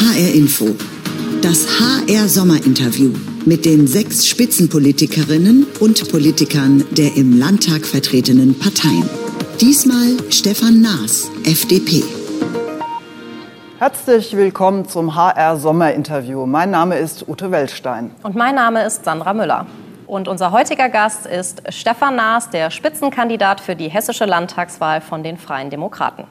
HR Info. Das HR Sommerinterview mit den sechs Spitzenpolitikerinnen und Politikern der im Landtag vertretenen Parteien. Diesmal Stefan Naas, FDP. Herzlich willkommen zum HR Sommerinterview. Mein Name ist Ute Weltstein. Und mein Name ist Sandra Müller. Und unser heutiger Gast ist Stefan Naas, der Spitzenkandidat für die hessische Landtagswahl von den Freien Demokraten.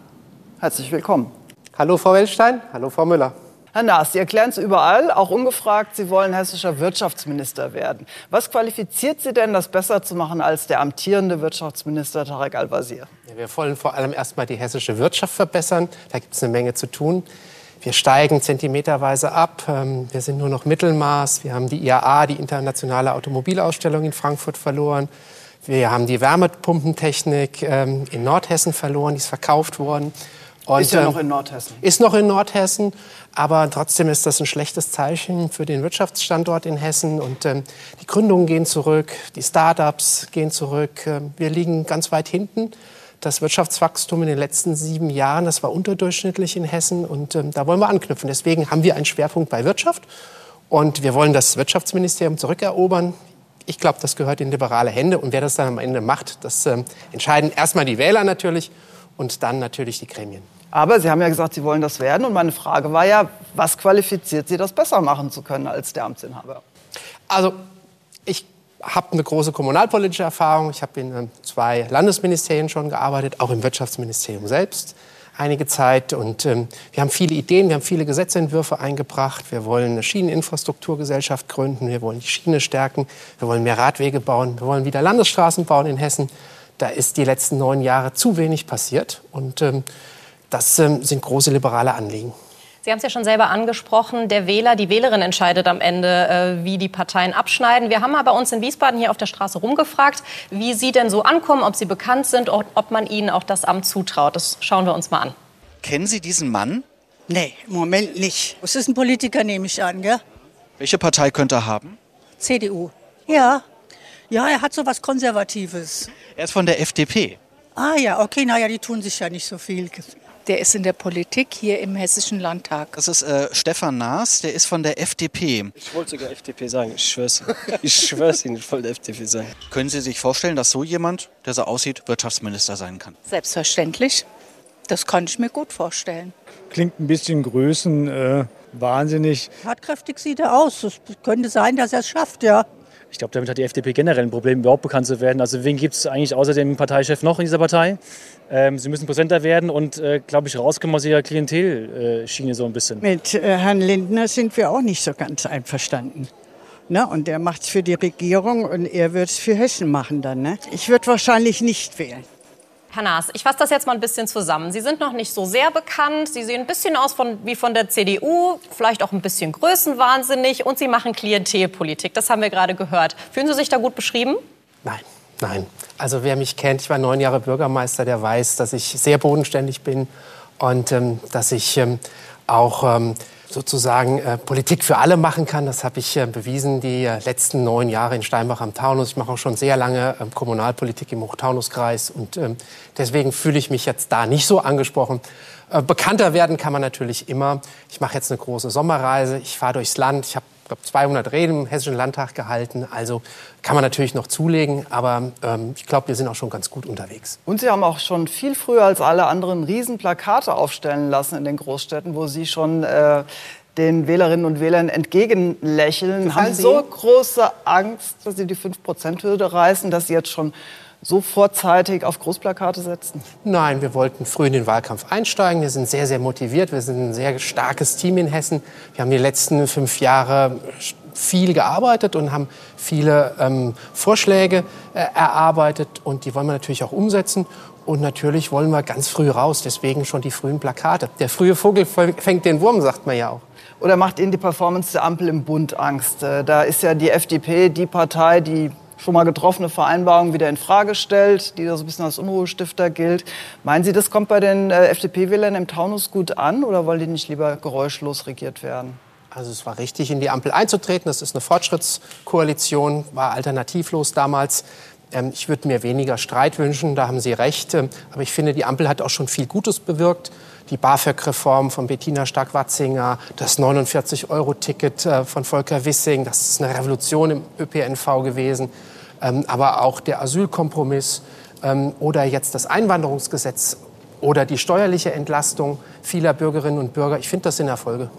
Herzlich willkommen. Hallo Frau Weltstein, hallo Frau Müller. Herr Naas, Sie erklären es überall, auch ungefragt, Sie wollen hessischer Wirtschaftsminister werden. Was qualifiziert Sie denn, das besser zu machen als der amtierende Wirtschaftsminister Tarek Al-Wazir? Ja, wir wollen vor allem erstmal die hessische Wirtschaft verbessern. Da gibt es eine Menge zu tun. Wir steigen zentimeterweise ab. Ähm, wir sind nur noch Mittelmaß. Wir haben die IAA, die internationale Automobilausstellung in Frankfurt verloren. Wir haben die Wärmepumpentechnik ähm, in Nordhessen verloren, die ist verkauft worden. Und, ist ja noch ähm, in Nordhessen. Ist noch in Nordhessen, aber trotzdem ist das ein schlechtes Zeichen für den Wirtschaftsstandort in Hessen. Und ähm, die Gründungen gehen zurück, die Start-ups gehen zurück. Ähm, wir liegen ganz weit hinten. Das Wirtschaftswachstum in den letzten sieben Jahren, das war unterdurchschnittlich in Hessen und ähm, da wollen wir anknüpfen. Deswegen haben wir einen Schwerpunkt bei Wirtschaft und wir wollen das Wirtschaftsministerium zurückerobern. Ich glaube, das gehört in liberale Hände und wer das dann am Ende macht, das ähm, entscheiden erstmal die Wähler natürlich und dann natürlich die Gremien. Aber Sie haben ja gesagt, Sie wollen das werden. Und meine Frage war ja, was qualifiziert Sie, das besser machen zu können als der Amtsinhaber? Also, ich habe eine große kommunalpolitische Erfahrung. Ich habe in ähm, zwei Landesministerien schon gearbeitet, auch im Wirtschaftsministerium selbst einige Zeit. Und ähm, wir haben viele Ideen, wir haben viele Gesetzentwürfe eingebracht. Wir wollen eine Schieneninfrastrukturgesellschaft gründen, wir wollen die Schiene stärken, wir wollen mehr Radwege bauen, wir wollen wieder Landesstraßen bauen in Hessen. Da ist die letzten neun Jahre zu wenig passiert. Und ähm, das ähm, sind große liberale Anliegen. Sie haben es ja schon selber angesprochen, der Wähler, die Wählerin entscheidet am Ende, äh, wie die Parteien abschneiden. Wir haben mal bei uns in Wiesbaden hier auf der Straße rumgefragt, wie Sie denn so ankommen, ob Sie bekannt sind, ob man Ihnen auch das Amt zutraut. Das schauen wir uns mal an. Kennen Sie diesen Mann? Nee, im Moment nicht. Es ist ein Politiker, nehme ich an, gell? Welche Partei könnte er haben? CDU. Ja. Ja, er hat so was Konservatives. Er ist von der FDP. Ah ja, okay, naja, die tun sich ja nicht so viel. Der ist in der Politik hier im Hessischen Landtag. Das ist äh, Stefan Naas, der ist von der FDP. Ich wollte sogar FDP sagen, ich schwör's. Ich schwör's Ihnen, ich wollte FDP sagen. Können Sie sich vorstellen, dass so jemand, der so aussieht, Wirtschaftsminister sein kann? Selbstverständlich. Das kann ich mir gut vorstellen. Klingt ein bisschen Größen äh, wahnsinnig. Tatkräftig sieht er aus. Es könnte sein, dass er es schafft, ja. Ich glaube, damit hat die FDP generell ein Problem, überhaupt bekannt zu werden. Also wen gibt es eigentlich außer dem Parteichef noch in dieser Partei? Ähm, sie müssen präsenter werden und, äh, glaube ich, rauskommen aus ihrer Klientelschiene so ein bisschen. Mit äh, Herrn Lindner sind wir auch nicht so ganz einverstanden. Ne? Und der macht es für die Regierung und er wird es für Hessen machen dann. Ne? Ich würde wahrscheinlich nicht wählen. Herr Naas, ich fasse das jetzt mal ein bisschen zusammen. Sie sind noch nicht so sehr bekannt. Sie sehen ein bisschen aus von, wie von der CDU, vielleicht auch ein bisschen größenwahnsinnig und Sie machen Klientelpolitik. Das haben wir gerade gehört. Fühlen Sie sich da gut beschrieben? Nein, nein. Also wer mich kennt, ich war neun Jahre Bürgermeister, der weiß, dass ich sehr bodenständig bin und ähm, dass ich ähm, auch ähm, sozusagen äh, Politik für alle machen kann. Das habe ich äh, bewiesen die äh, letzten neun Jahre in Steinbach am Taunus. Ich mache auch schon sehr lange ähm, Kommunalpolitik im Hochtaunuskreis und ähm, deswegen fühle ich mich jetzt da nicht so angesprochen. Äh, bekannter werden kann man natürlich immer. Ich mache jetzt eine große Sommerreise. Ich fahre durchs Land. Ich habe glaube 200 Reden im Hessischen Landtag gehalten. Also kann man natürlich noch zulegen, aber ähm, ich glaube, wir sind auch schon ganz gut unterwegs. Und Sie haben auch schon viel früher als alle anderen Riesenplakate aufstellen lassen in den Großstädten, wo Sie schon äh, den Wählerinnen und Wählern entgegenlächeln. Gefallen haben Sie so große Angst, dass Sie die 5-Prozent-Hürde reißen, dass Sie jetzt schon so vorzeitig auf Großplakate setzen? Nein, wir wollten früh in den Wahlkampf einsteigen. Wir sind sehr, sehr motiviert. Wir sind ein sehr starkes Team in Hessen. Wir haben die letzten fünf Jahre viel gearbeitet und haben viele ähm, Vorschläge äh, erarbeitet und die wollen wir natürlich auch umsetzen. Und natürlich wollen wir ganz früh raus, deswegen schon die frühen Plakate. Der frühe Vogel fängt den Wurm, sagt man ja auch. Oder macht Ihnen die Performance der Ampel im Bund Angst? Äh, da ist ja die FDP die Partei, die schon mal getroffene Vereinbarungen wieder in Frage stellt, die da so ein bisschen als Unruhestifter gilt. Meinen Sie, das kommt bei den äh, FDP-Wählern im Taunus gut an oder wollen die nicht lieber geräuschlos regiert werden? Also es war richtig, in die Ampel einzutreten. Das ist eine Fortschrittskoalition, war alternativlos damals. Ähm, ich würde mir weniger Streit wünschen, da haben Sie recht. Ähm, aber ich finde, die Ampel hat auch schon viel Gutes bewirkt. Die BAföG-Reform von Bettina Stark-Watzinger, das 49-Euro-Ticket äh, von Volker Wissing, das ist eine Revolution im ÖPNV gewesen. Ähm, aber auch der Asylkompromiss oder jetzt das Einwanderungsgesetz oder die steuerliche Entlastung vieler Bürgerinnen und Bürger. Ich finde, das sind Erfolge.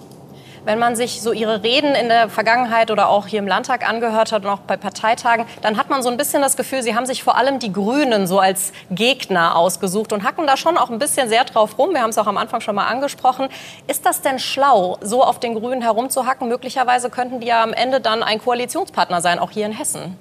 Wenn man sich so Ihre Reden in der Vergangenheit oder auch hier im Landtag angehört hat und auch bei Parteitagen, dann hat man so ein bisschen das Gefühl, Sie haben sich vor allem die Grünen so als Gegner ausgesucht und hacken da schon auch ein bisschen sehr drauf rum. Wir haben es auch am Anfang schon mal angesprochen. Ist das denn schlau, so auf den Grünen herumzuhacken? Möglicherweise könnten die ja am Ende dann ein Koalitionspartner sein, auch hier in Hessen.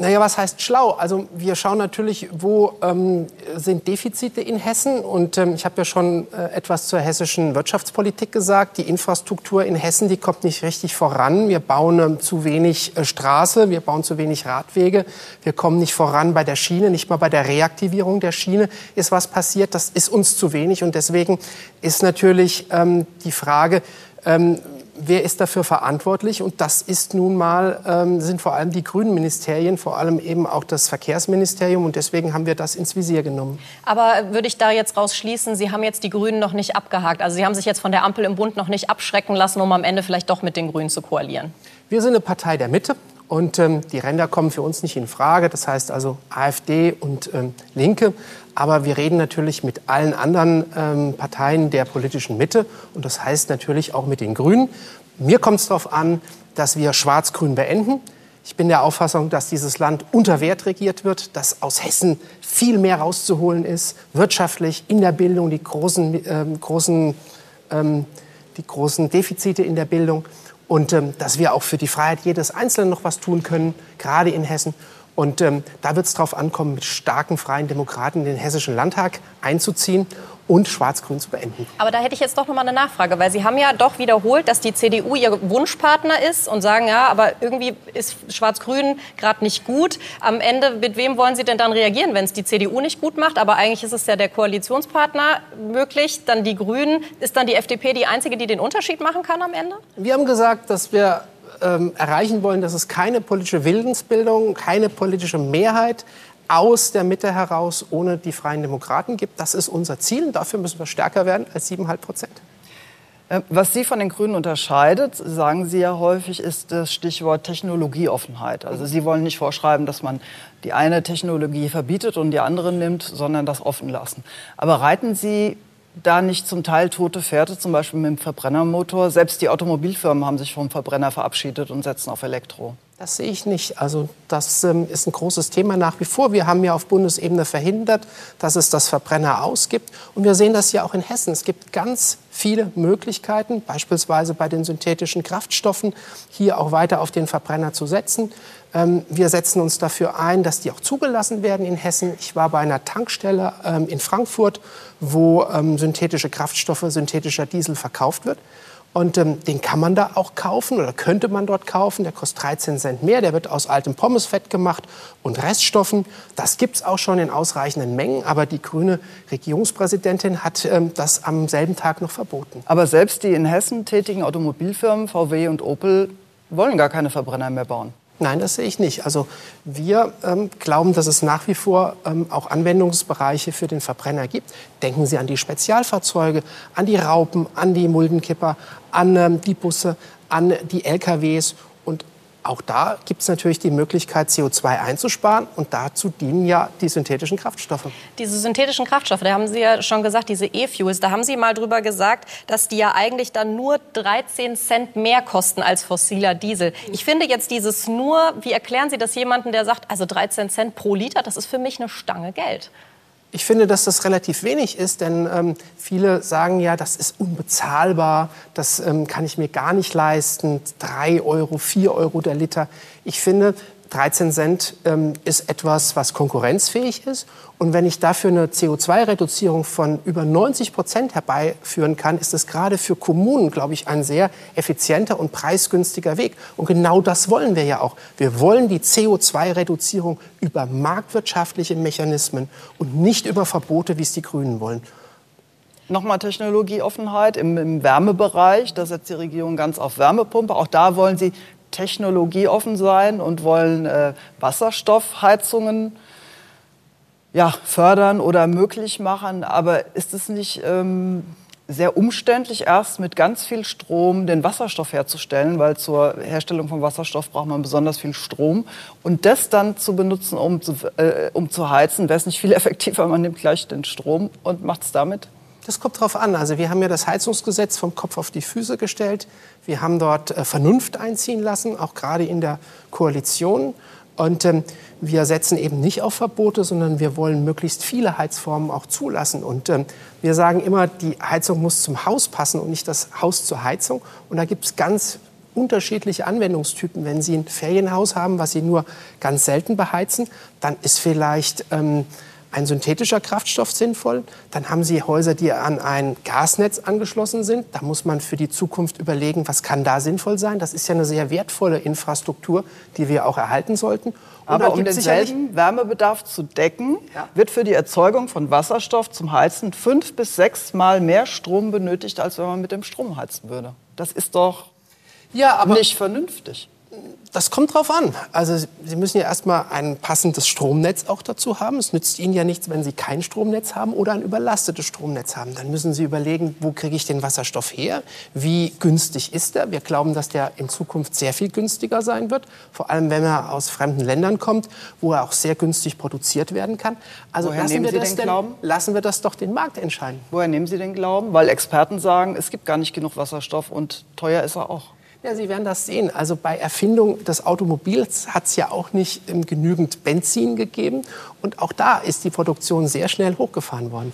Naja, was heißt schlau? Also wir schauen natürlich, wo ähm, sind Defizite in Hessen. Und ähm, ich habe ja schon äh, etwas zur hessischen Wirtschaftspolitik gesagt. Die Infrastruktur in Hessen, die kommt nicht richtig voran. Wir bauen ähm, zu wenig äh, Straße, wir bauen zu wenig Radwege. Wir kommen nicht voran bei der Schiene, nicht mal bei der Reaktivierung der Schiene ist was passiert. Das ist uns zu wenig. Und deswegen ist natürlich ähm, die Frage, ähm, wer ist dafür verantwortlich? Und das ist nun mal, ähm, sind vor allem die grünen Ministerien, vor allem eben auch das Verkehrsministerium. Und deswegen haben wir das ins Visier genommen. Aber würde ich da jetzt rausschließen, Sie haben jetzt die Grünen noch nicht abgehakt. Also Sie haben sich jetzt von der Ampel im Bund noch nicht abschrecken lassen, um am Ende vielleicht doch mit den Grünen zu koalieren. Wir sind eine Partei der Mitte. Und ähm, die Ränder kommen für uns nicht in Frage. Das heißt also AfD und ähm, Linke. Aber wir reden natürlich mit allen anderen ähm, Parteien der politischen Mitte. Und das heißt natürlich auch mit den Grünen. Mir kommt es darauf an, dass wir Schwarz-Grün beenden. Ich bin der Auffassung, dass dieses Land unter Wert regiert wird, dass aus Hessen viel mehr rauszuholen ist, wirtschaftlich, in der Bildung, die großen, ähm, großen, ähm, die großen Defizite in der Bildung und ähm, dass wir auch für die Freiheit jedes Einzelnen noch was tun können, gerade in Hessen. Und ähm, da wird es darauf ankommen, mit starken freien Demokraten in den Hessischen Landtag einzuziehen und Schwarz-Grün zu beenden. Aber da hätte ich jetzt doch noch mal eine Nachfrage, weil Sie haben ja doch wiederholt, dass die CDU Ihr Wunschpartner ist und sagen, ja, aber irgendwie ist Schwarz-Grün gerade nicht gut. Am Ende, mit wem wollen Sie denn dann reagieren, wenn es die CDU nicht gut macht? Aber eigentlich ist es ja der Koalitionspartner möglich, dann die Grünen. Ist dann die FDP die einzige, die den Unterschied machen kann am Ende? Wir haben gesagt, dass wir ähm, erreichen wollen, dass es keine politische Willensbildung, keine politische Mehrheit aus der Mitte heraus ohne die Freien Demokraten gibt. Das ist unser Ziel und dafür müssen wir stärker werden als 7,5 Prozent. Äh, was Sie von den Grünen unterscheidet, sagen Sie ja häufig, ist das Stichwort Technologieoffenheit. Also Sie wollen nicht vorschreiben, dass man die eine Technologie verbietet und die andere nimmt, sondern das offen lassen. Aber reiten Sie da nicht zum Teil tote Pferde, zum Beispiel mit dem Verbrennermotor? Selbst die Automobilfirmen haben sich vom Verbrenner verabschiedet und setzen auf Elektro. Das sehe ich nicht. Also das ähm, ist ein großes Thema nach wie vor. Wir haben ja auf Bundesebene verhindert, dass es das Verbrenner ausgibt. Und wir sehen das ja auch in Hessen. Es gibt ganz viele Möglichkeiten, beispielsweise bei den synthetischen Kraftstoffen, hier auch weiter auf den Verbrenner zu setzen. Ähm, wir setzen uns dafür ein, dass die auch zugelassen werden in Hessen. Ich war bei einer Tankstelle ähm, in Frankfurt, wo ähm, synthetische Kraftstoffe, synthetischer Diesel verkauft wird. Und den kann man da auch kaufen oder könnte man dort kaufen. Der kostet 13 Cent mehr. Der wird aus altem Pommesfett gemacht und Reststoffen. Das gibt es auch schon in ausreichenden Mengen. Aber die grüne Regierungspräsidentin hat das am selben Tag noch verboten. Aber selbst die in Hessen tätigen Automobilfirmen VW und Opel wollen gar keine Verbrenner mehr bauen. Nein, das sehe ich nicht. Also wir ähm, glauben, dass es nach wie vor ähm, auch Anwendungsbereiche für den Verbrenner gibt. Denken Sie an die Spezialfahrzeuge, an die Raupen, an die Muldenkipper, an ähm, die Busse, an die LKWs auch da gibt es natürlich die Möglichkeit, CO2 einzusparen. Und dazu dienen ja die synthetischen Kraftstoffe. Diese synthetischen Kraftstoffe, da haben Sie ja schon gesagt, diese E-Fuels, da haben Sie mal drüber gesagt, dass die ja eigentlich dann nur 13 Cent mehr kosten als fossiler Diesel. Ich finde jetzt dieses nur, wie erklären Sie das jemandem, der sagt, also 13 Cent pro Liter, das ist für mich eine Stange Geld. Ich finde, dass das relativ wenig ist, denn ähm, viele sagen ja, das ist unbezahlbar, das ähm, kann ich mir gar nicht leisten, drei Euro, vier Euro der Liter. Ich finde, 13 Cent ähm, ist etwas, was konkurrenzfähig ist. Und wenn ich dafür eine CO2-Reduzierung von über 90 Prozent herbeiführen kann, ist das gerade für Kommunen, glaube ich, ein sehr effizienter und preisgünstiger Weg. Und genau das wollen wir ja auch. Wir wollen die CO2-Reduzierung über marktwirtschaftliche Mechanismen und nicht über Verbote, wie es die Grünen wollen. Nochmal Technologieoffenheit im, im Wärmebereich. Da setzt die Regierung ganz auf Wärmepumpe. Auch da wollen Sie technologieoffen sein und wollen äh, Wasserstoffheizungen ja, fördern oder möglich machen. Aber ist es nicht ähm, sehr umständlich, erst mit ganz viel Strom den Wasserstoff herzustellen, weil zur Herstellung von Wasserstoff braucht man besonders viel Strom. Und das dann zu benutzen, um zu, äh, um zu heizen, wäre es nicht viel effektiver, man nimmt gleich den Strom und macht es damit? Das kommt drauf an. Also wir haben ja das Heizungsgesetz vom Kopf auf die Füße gestellt. Wir haben dort äh, Vernunft einziehen lassen, auch gerade in der Koalition. Und ähm, wir setzen eben nicht auf Verbote, sondern wir wollen möglichst viele Heizformen auch zulassen. Und ähm, wir sagen immer, die Heizung muss zum Haus passen und nicht das Haus zur Heizung. Und da gibt es ganz unterschiedliche Anwendungstypen. Wenn Sie ein Ferienhaus haben, was Sie nur ganz selten beheizen, dann ist vielleicht ähm, ein synthetischer Kraftstoff sinnvoll. Dann haben Sie Häuser, die an ein Gasnetz angeschlossen sind. Da muss man für die Zukunft überlegen, was kann da sinnvoll sein. Das ist ja eine sehr wertvolle Infrastruktur, die wir auch erhalten sollten. Und Aber um denselben Wärmebedarf zu decken, ja. wird für die Erzeugung von Wasserstoff zum Heizen fünf bis sechs Mal mehr Strom benötigt, als wenn man mit dem Strom heizen würde. Das ist doch ja, nicht vernünftig. Das kommt drauf an. Also Sie müssen ja erstmal ein passendes Stromnetz auch dazu haben. Es nützt Ihnen ja nichts, wenn Sie kein Stromnetz haben oder ein überlastetes Stromnetz haben. Dann müssen Sie überlegen, wo kriege ich den Wasserstoff her? Wie günstig ist er? Wir glauben, dass der in Zukunft sehr viel günstiger sein wird. Vor allem, wenn er aus fremden Ländern kommt, wo er auch sehr günstig produziert werden kann. Also Woher lassen wir Sie das denn Glauben? Lassen wir das doch den Markt entscheiden. Woher nehmen Sie den Glauben? Weil Experten sagen, es gibt gar nicht genug Wasserstoff und teuer ist er auch. Ja, Sie werden das sehen. Also bei Erfindung des Automobils hat es ja auch nicht ähm, genügend Benzin gegeben. Und auch da ist die Produktion sehr schnell hochgefahren worden.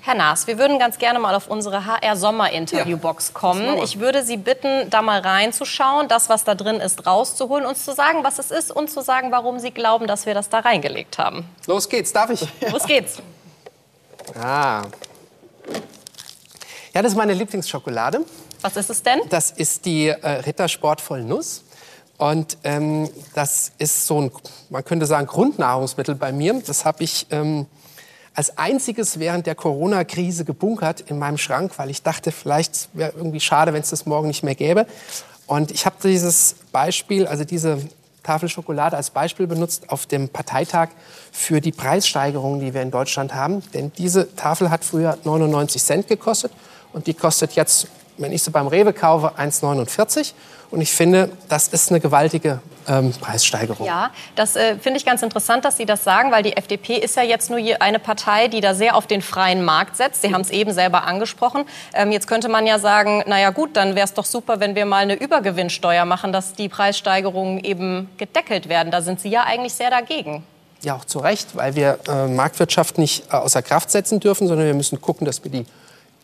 Herr Naas, wir würden ganz gerne mal auf unsere HR-Sommer-Interviewbox kommen. Ich würde Sie bitten, da mal reinzuschauen, das, was da drin ist, rauszuholen, uns zu sagen, was es ist und zu sagen, warum Sie glauben, dass wir das da reingelegt haben. Los geht's, darf ich? Los geht's. Ah. Ja, das ist meine Lieblingsschokolade. Was ist es denn? Das ist die äh, Rittersport Nuss. Und ähm, das ist so ein, man könnte sagen, Grundnahrungsmittel bei mir. Das habe ich ähm, als einziges während der Corona-Krise gebunkert in meinem Schrank, weil ich dachte, vielleicht wäre irgendwie schade, wenn es das morgen nicht mehr gäbe. Und ich habe dieses Beispiel, also diese Tafel Schokolade als Beispiel benutzt auf dem Parteitag für die Preissteigerungen, die wir in Deutschland haben. Denn diese Tafel hat früher 99 Cent gekostet und die kostet jetzt wenn ich sie beim Rewe kaufe, 1,49. Und ich finde, das ist eine gewaltige ähm, Preissteigerung. Ja, das äh, finde ich ganz interessant, dass Sie das sagen, weil die FDP ist ja jetzt nur eine Partei, die da sehr auf den freien Markt setzt. Sie haben es eben selber angesprochen. Ähm, jetzt könnte man ja sagen, naja gut, dann wäre es doch super, wenn wir mal eine Übergewinnsteuer machen, dass die Preissteigerungen eben gedeckelt werden. Da sind Sie ja eigentlich sehr dagegen. Ja, auch zu Recht, weil wir äh, Marktwirtschaft nicht äh, außer Kraft setzen dürfen, sondern wir müssen gucken, dass wir die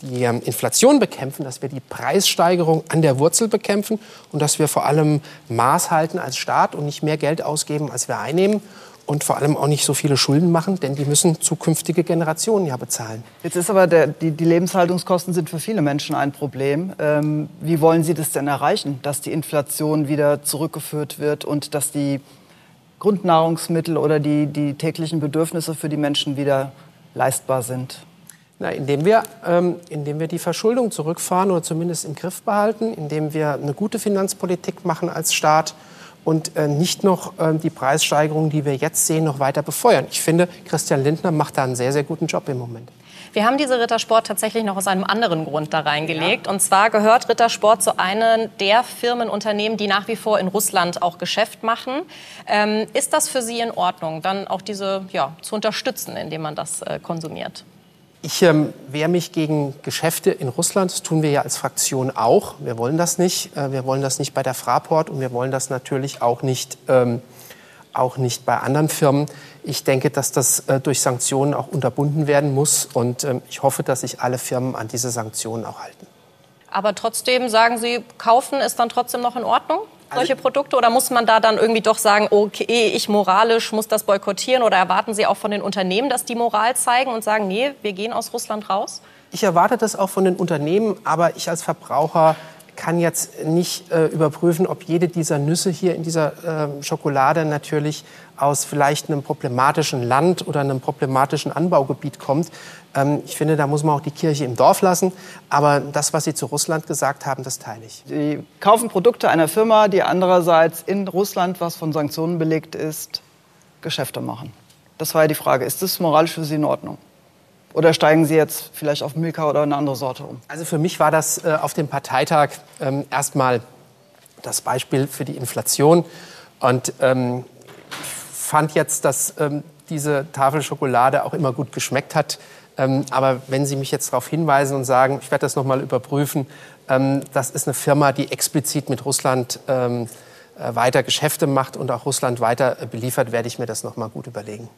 die ähm, Inflation bekämpfen, dass wir die Preissteigerung an der Wurzel bekämpfen und dass wir vor allem Maß halten als Staat und nicht mehr Geld ausgeben, als wir einnehmen und vor allem auch nicht so viele Schulden machen, denn die müssen zukünftige Generationen ja bezahlen. Jetzt ist aber der, die, die, Lebenshaltungskosten sind für viele Menschen ein Problem. Ähm, wie wollen Sie das denn erreichen, dass die Inflation wieder zurückgeführt wird und dass die Grundnahrungsmittel oder die, die täglichen Bedürfnisse für die Menschen wieder leistbar sind? Na, indem, wir, ähm, indem wir die Verschuldung zurückfahren oder zumindest im Griff behalten, indem wir eine gute Finanzpolitik machen als Staat und äh, nicht noch äh, die Preissteigerungen, die wir jetzt sehen, noch weiter befeuern. Ich finde, Christian Lindner macht da einen sehr, sehr guten Job im Moment. Wir haben diese Rittersport tatsächlich noch aus einem anderen Grund da reingelegt. Ja. Und zwar gehört Rittersport zu einem der Firmenunternehmen, die nach wie vor in Russland auch Geschäft machen. Ähm, ist das für Sie in Ordnung, dann auch diese ja, zu unterstützen, indem man das äh, konsumiert? Ich ähm, wehre mich gegen Geschäfte in Russland. Das tun wir ja als Fraktion auch. Wir wollen das nicht. Äh, wir wollen das nicht bei der Fraport und wir wollen das natürlich auch nicht, ähm, auch nicht bei anderen Firmen. Ich denke, dass das äh, durch Sanktionen auch unterbunden werden muss. Und ähm, ich hoffe, dass sich alle Firmen an diese Sanktionen auch halten. Aber trotzdem sagen Sie, kaufen ist dann trotzdem noch in Ordnung? Solche Produkte? Oder muss man da dann irgendwie doch sagen, okay, ich moralisch muss das boykottieren? Oder erwarten Sie auch von den Unternehmen, dass die Moral zeigen und sagen, nee, wir gehen aus Russland raus? Ich erwarte das auch von den Unternehmen, aber ich als Verbraucher kann jetzt nicht äh, überprüfen, ob jede dieser Nüsse hier in dieser äh, Schokolade natürlich aus vielleicht einem problematischen Land oder einem problematischen Anbaugebiet kommt. Ähm, ich finde, da muss man auch die Kirche im Dorf lassen. Aber das, was Sie zu Russland gesagt haben, das teile ich. Sie kaufen Produkte einer Firma, die andererseits in Russland, was von Sanktionen belegt ist, Geschäfte machen. Das war ja die Frage. Ist das moralisch für Sie in Ordnung? Oder steigen Sie jetzt vielleicht auf Milka oder eine andere Sorte um? Also für mich war das äh, auf dem Parteitag ähm, erstmal das Beispiel für die Inflation. Und ähm, fand jetzt, dass ähm, diese Tafel Schokolade auch immer gut geschmeckt hat. Ähm, aber wenn Sie mich jetzt darauf hinweisen und sagen, ich werde das noch mal überprüfen, ähm, das ist eine Firma, die explizit mit Russland ähm, äh, weiter Geschäfte macht und auch Russland weiter äh, beliefert, werde ich mir das noch mal gut überlegen.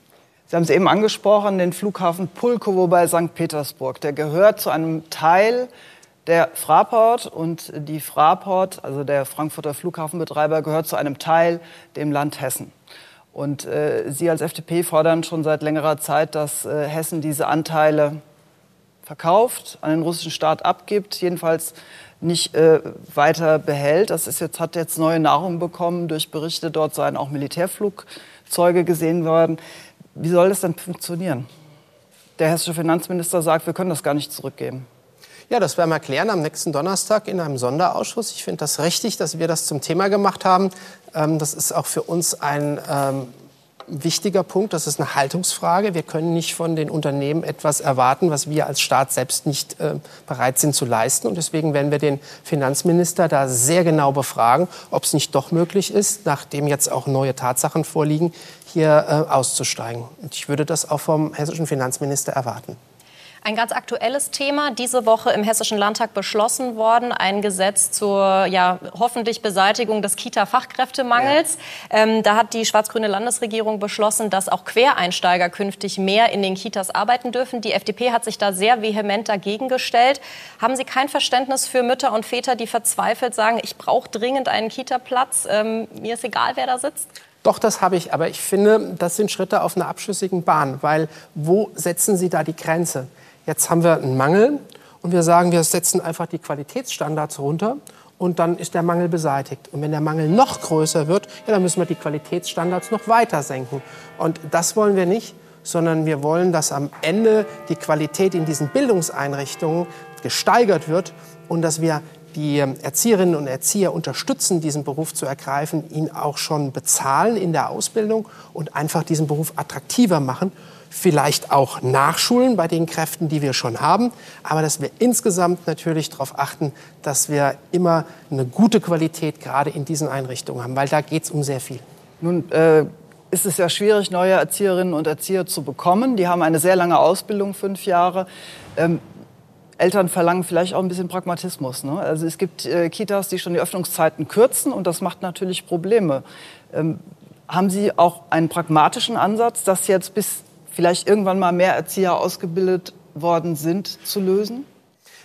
Sie haben es eben angesprochen, den Flughafen Pulkowo bei St. Petersburg. Der gehört zu einem Teil der Fraport und die Fraport, also der Frankfurter Flughafenbetreiber, gehört zu einem Teil dem Land Hessen. Und äh, Sie als FDP fordern schon seit längerer Zeit, dass äh, Hessen diese Anteile verkauft, an den russischen Staat abgibt, jedenfalls nicht äh, weiter behält. Das ist jetzt, hat jetzt neue Nahrung bekommen durch Berichte, dort seien auch Militärflugzeuge gesehen worden. Wie soll das denn funktionieren? Der hessische Finanzminister sagt, wir können das gar nicht zurückgeben. Ja, das werden wir klären am nächsten Donnerstag in einem Sonderausschuss. Ich finde das richtig, dass wir das zum Thema gemacht haben. Ähm, das ist auch für uns ein ähm, wichtiger Punkt. Das ist eine Haltungsfrage. Wir können nicht von den Unternehmen etwas erwarten, was wir als Staat selbst nicht äh, bereit sind zu leisten. Und deswegen werden wir den Finanzminister da sehr genau befragen, ob es nicht doch möglich ist, nachdem jetzt auch neue Tatsachen vorliegen, hier äh, auszusteigen. Und ich würde das auch vom hessischen Finanzminister erwarten. Ein ganz aktuelles Thema, diese Woche im Hessischen Landtag beschlossen worden, ein Gesetz zur ja, hoffentlich Beseitigung des Kita-Fachkräftemangels. Ja. Ähm, da hat die schwarz-grüne Landesregierung beschlossen, dass auch Quereinsteiger künftig mehr in den Kitas arbeiten dürfen. Die FDP hat sich da sehr vehement dagegen gestellt. Haben Sie kein Verständnis für Mütter und Väter, die verzweifelt sagen, ich brauche dringend einen Kita-Platz, ähm, mir ist egal, wer da sitzt? Doch, das habe ich. Aber ich finde, das sind Schritte auf einer abschüssigen Bahn. Weil wo setzen Sie da die Grenze? Jetzt haben wir einen Mangel und wir sagen, wir setzen einfach die Qualitätsstandards runter und dann ist der Mangel beseitigt. Und wenn der Mangel noch größer wird, ja, dann müssen wir die Qualitätsstandards noch weiter senken. Und das wollen wir nicht, sondern wir wollen, dass am Ende die Qualität in diesen Bildungseinrichtungen gesteigert wird und dass wir die Erzieherinnen und Erzieher unterstützen, diesen Beruf zu ergreifen, ihn auch schon bezahlen in der Ausbildung und einfach diesen Beruf attraktiver machen vielleicht auch nachschulen bei den Kräften, die wir schon haben, aber dass wir insgesamt natürlich darauf achten, dass wir immer eine gute Qualität gerade in diesen Einrichtungen haben, weil da geht es um sehr viel. Nun äh, ist es ja schwierig, neue Erzieherinnen und Erzieher zu bekommen. Die haben eine sehr lange Ausbildung, fünf Jahre. Ähm, Eltern verlangen vielleicht auch ein bisschen Pragmatismus. Ne? Also es gibt äh, Kitas, die schon die Öffnungszeiten kürzen und das macht natürlich Probleme. Ähm, haben Sie auch einen pragmatischen Ansatz, dass jetzt bis vielleicht irgendwann mal mehr Erzieher ausgebildet worden sind, zu lösen?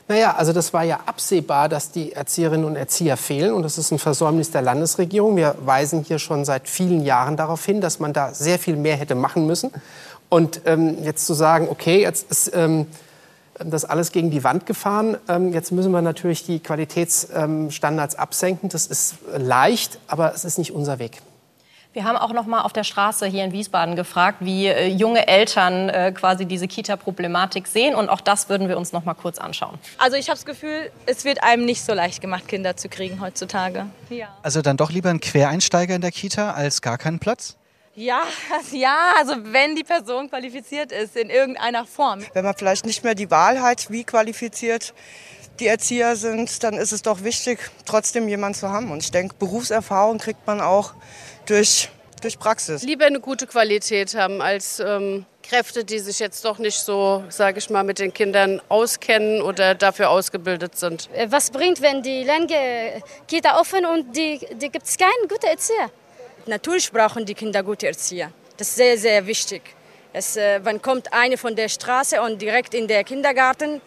Naja, also das war ja absehbar, dass die Erzieherinnen und Erzieher fehlen. Und das ist ein Versäumnis der Landesregierung. Wir weisen hier schon seit vielen Jahren darauf hin, dass man da sehr viel mehr hätte machen müssen. Und ähm, jetzt zu sagen, okay, jetzt ist ähm, das alles gegen die Wand gefahren. Ähm, jetzt müssen wir natürlich die Qualitätsstandards absenken. Das ist leicht, aber es ist nicht unser Weg. Wir haben auch noch mal auf der Straße hier in Wiesbaden gefragt, wie äh, junge Eltern äh, quasi diese Kita-Problematik sehen. Und auch das würden wir uns noch mal kurz anschauen. Also ich habe das Gefühl, es wird einem nicht so leicht gemacht, Kinder zu kriegen heutzutage. Ja. Also dann doch lieber ein Quereinsteiger in der Kita als gar keinen Platz? Ja, ja, also wenn die Person qualifiziert ist in irgendeiner Form. Wenn man vielleicht nicht mehr die Wahl hat, wie qualifiziert die Erzieher sind, dann ist es doch wichtig, trotzdem jemanden zu haben. Und ich denke, Berufserfahrung kriegt man auch durch, durch Praxis. Lieber eine gute Qualität haben als ähm, Kräfte, die sich jetzt doch nicht so, sage ich mal, mit den Kindern auskennen oder dafür ausgebildet sind. Äh, was bringt, wenn die Länge Kita offen und die, die gibt es keinen guten Erzieher? Natürlich brauchen die Kinder gute Erzieher. Das ist sehr, sehr wichtig. Es, äh, wann kommt eine von der Straße und direkt in den Kindergarten,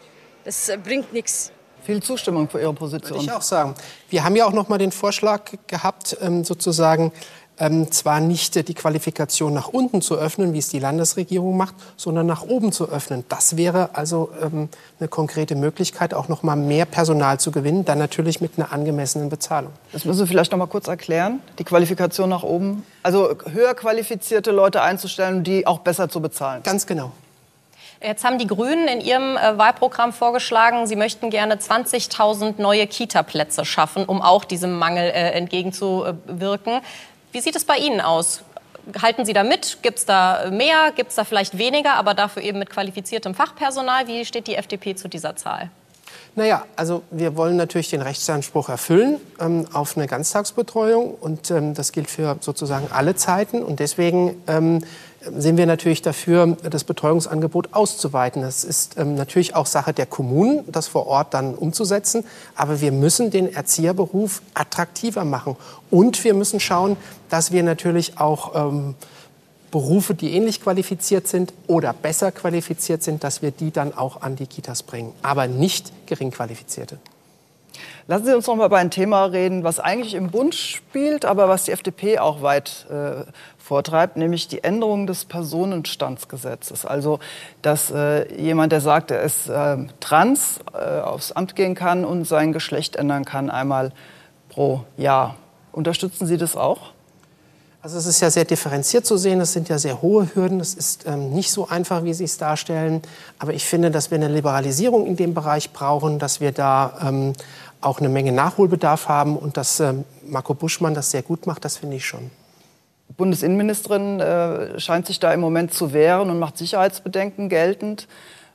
das äh, bringt nichts viel Zustimmung für Ihre Position. Würde ich auch sagen. Wir haben ja auch noch mal den Vorschlag gehabt, ähm, sozusagen ähm, zwar nicht äh, die Qualifikation nach unten zu öffnen, wie es die Landesregierung macht, sondern nach oben zu öffnen. Das wäre also ähm, eine konkrete Möglichkeit, auch noch mal mehr Personal zu gewinnen, dann natürlich mit einer angemessenen Bezahlung. Das müssen Sie vielleicht noch mal kurz erklären, die Qualifikation nach oben. Also höher qualifizierte Leute einzustellen, die auch besser zu bezahlen. Ganz genau. Jetzt haben die Grünen in ihrem äh, Wahlprogramm vorgeschlagen, sie möchten gerne 20.000 neue Kita-Plätze schaffen, um auch diesem Mangel äh, entgegenzuwirken. Wie sieht es bei Ihnen aus? Halten Sie da mit? Gibt es da mehr? Gibt es da vielleicht weniger, aber dafür eben mit qualifiziertem Fachpersonal? Wie steht die FDP zu dieser Zahl? Naja, also wir wollen natürlich den Rechtsanspruch erfüllen ähm, auf eine Ganztagsbetreuung und ähm, das gilt für sozusagen alle Zeiten und deswegen ähm, sind wir natürlich dafür, das Betreuungsangebot auszuweiten. Das ist ähm, natürlich auch Sache der Kommunen, das vor Ort dann umzusetzen. Aber wir müssen den Erzieherberuf attraktiver machen. Und wir müssen schauen, dass wir natürlich auch ähm, Berufe, die ähnlich qualifiziert sind oder besser qualifiziert sind, dass wir die dann auch an die Kitas bringen. Aber nicht gering qualifizierte. Lassen Sie uns noch mal über ein Thema reden, was eigentlich im Bund spielt, aber was die FDP auch weit äh, vortreibt, nämlich die Änderung des Personenstandsgesetzes. Also, dass äh, jemand, der sagt, er ist äh, trans, aufs Amt gehen kann und sein Geschlecht ändern kann, einmal pro Jahr. Unterstützen Sie das auch? Also es ist ja sehr differenziert zu sehen. Es sind ja sehr hohe Hürden. Es ist ähm, nicht so einfach, wie Sie es darstellen. Aber ich finde, dass wir eine Liberalisierung in dem Bereich brauchen, dass wir da ähm, auch eine Menge Nachholbedarf haben und dass ähm, Marco Buschmann das sehr gut macht, das finde ich schon. Bundesinnenministerin äh, scheint sich da im Moment zu wehren und macht Sicherheitsbedenken geltend,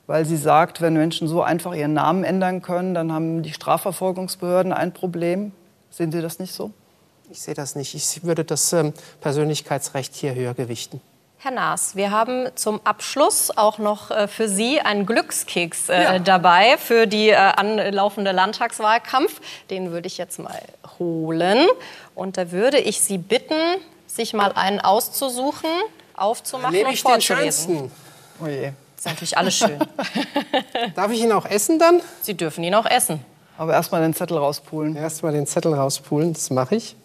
weil sie sagt, wenn Menschen so einfach ihren Namen ändern können, dann haben die Strafverfolgungsbehörden ein Problem. Sehen Sie das nicht so? Ich sehe das nicht. Ich würde das ähm, Persönlichkeitsrecht hier höher gewichten. Herr Naas, wir haben zum Abschluss auch noch äh, für Sie einen Glückskeks äh, ja. dabei für die äh, anlaufende Landtagswahlkampf. Den würde ich jetzt mal holen. Und da würde ich Sie bitten, sich mal einen auszusuchen, aufzumachen Nehme und ich vorzulesen. Den oh je. Das ist natürlich alles schön. Darf ich ihn auch essen dann? Sie dürfen ihn auch essen. Aber erstmal den Zettel rauspulen. Erstmal den Zettel rauspulen, das mache ich.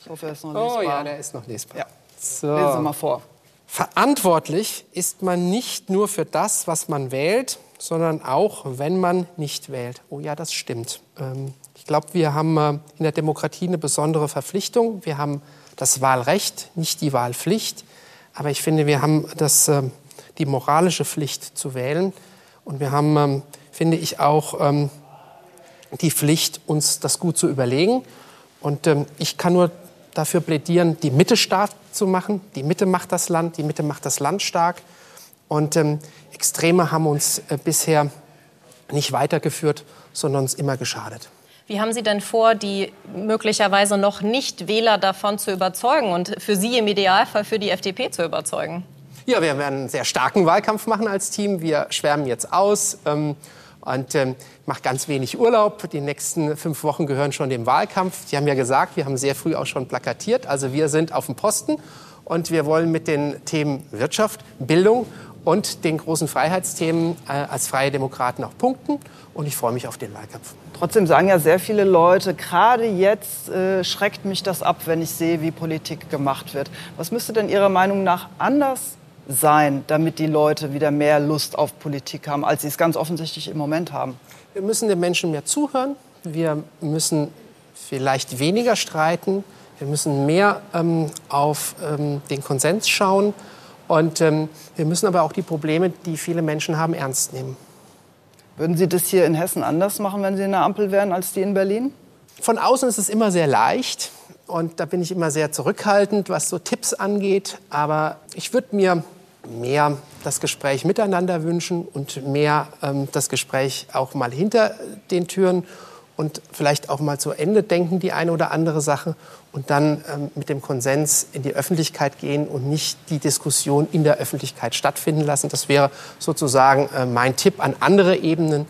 Ich hoffe, er ist noch lesbar. Oh ja, der ist noch lesbar. Ja. So. Lesen Sie mal vor. Verantwortlich ist man nicht nur für das, was man wählt, sondern auch, wenn man nicht wählt. Oh ja, das stimmt. Ähm, ich glaube, wir haben äh, in der Demokratie eine besondere Verpflichtung. Wir haben das Wahlrecht, nicht die Wahlpflicht. Aber ich finde, wir haben das, ähm, die moralische Pflicht zu wählen. Und wir haben, ähm, finde ich, auch die Pflicht, uns das gut zu überlegen. Und ich kann nur dafür plädieren, die Mitte stark zu machen. Die Mitte macht das Land, die Mitte macht das Land stark. Und ähm, Extreme haben uns äh, bisher nicht weitergeführt, sondern uns immer geschadet. Wie haben Sie denn vor, die möglicherweise noch nicht Wähler davon zu überzeugen und für Sie im Idealfall für die FDP zu überzeugen? Ja, wir werden einen sehr starken Wahlkampf machen als Team. Wir schwärmen jetzt aus. Ähm, und ähm, mache ganz wenig Urlaub. Die nächsten fünf Wochen gehören schon dem Wahlkampf. Die haben ja gesagt, wir haben sehr früh auch schon plakatiert. Also wir sind auf dem Posten und wir wollen mit den Themen Wirtschaft, Bildung und den großen Freiheitsthemen äh, als Freie Demokraten auch punkten. Und ich freue mich auf den Wahlkampf. Trotzdem sagen ja sehr viele Leute, gerade jetzt äh, schreckt mich das ab, wenn ich sehe, wie Politik gemacht wird. Was müsste denn Ihrer Meinung nach anders sein, damit die Leute wieder mehr Lust auf Politik haben, als sie es ganz offensichtlich im Moment haben? Wir müssen den Menschen mehr zuhören. Wir müssen vielleicht weniger streiten. Wir müssen mehr ähm, auf ähm, den Konsens schauen. Und ähm, wir müssen aber auch die Probleme, die viele Menschen haben, ernst nehmen. Würden Sie das hier in Hessen anders machen, wenn Sie in der Ampel wären, als die in Berlin? Von außen ist es immer sehr leicht. Und da bin ich immer sehr zurückhaltend, was so Tipps angeht. Aber ich würde mir mehr das Gespräch miteinander wünschen und mehr ähm, das Gespräch auch mal hinter den Türen und vielleicht auch mal zu Ende denken, die eine oder andere Sache, und dann ähm, mit dem Konsens in die Öffentlichkeit gehen und nicht die Diskussion in der Öffentlichkeit stattfinden lassen. Das wäre sozusagen äh, mein Tipp an andere Ebenen.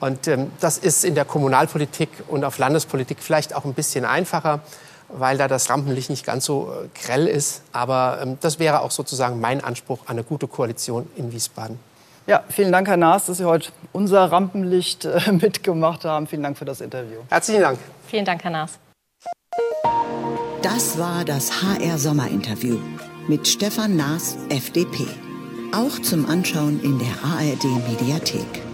Und ähm, das ist in der Kommunalpolitik und auf Landespolitik vielleicht auch ein bisschen einfacher weil da das Rampenlicht nicht ganz so äh, grell ist. Aber ähm, das wäre auch sozusagen mein Anspruch an eine gute Koalition in Wiesbaden. Ja, vielen Dank, Herr Naas, dass Sie heute unser Rampenlicht äh, mitgemacht haben. Vielen Dank für das Interview. Herzlichen Dank. Vielen Dank, Herr Naas. Das war das HR Sommerinterview mit Stefan Naas, FDP. Auch zum Anschauen in der ARD Mediathek.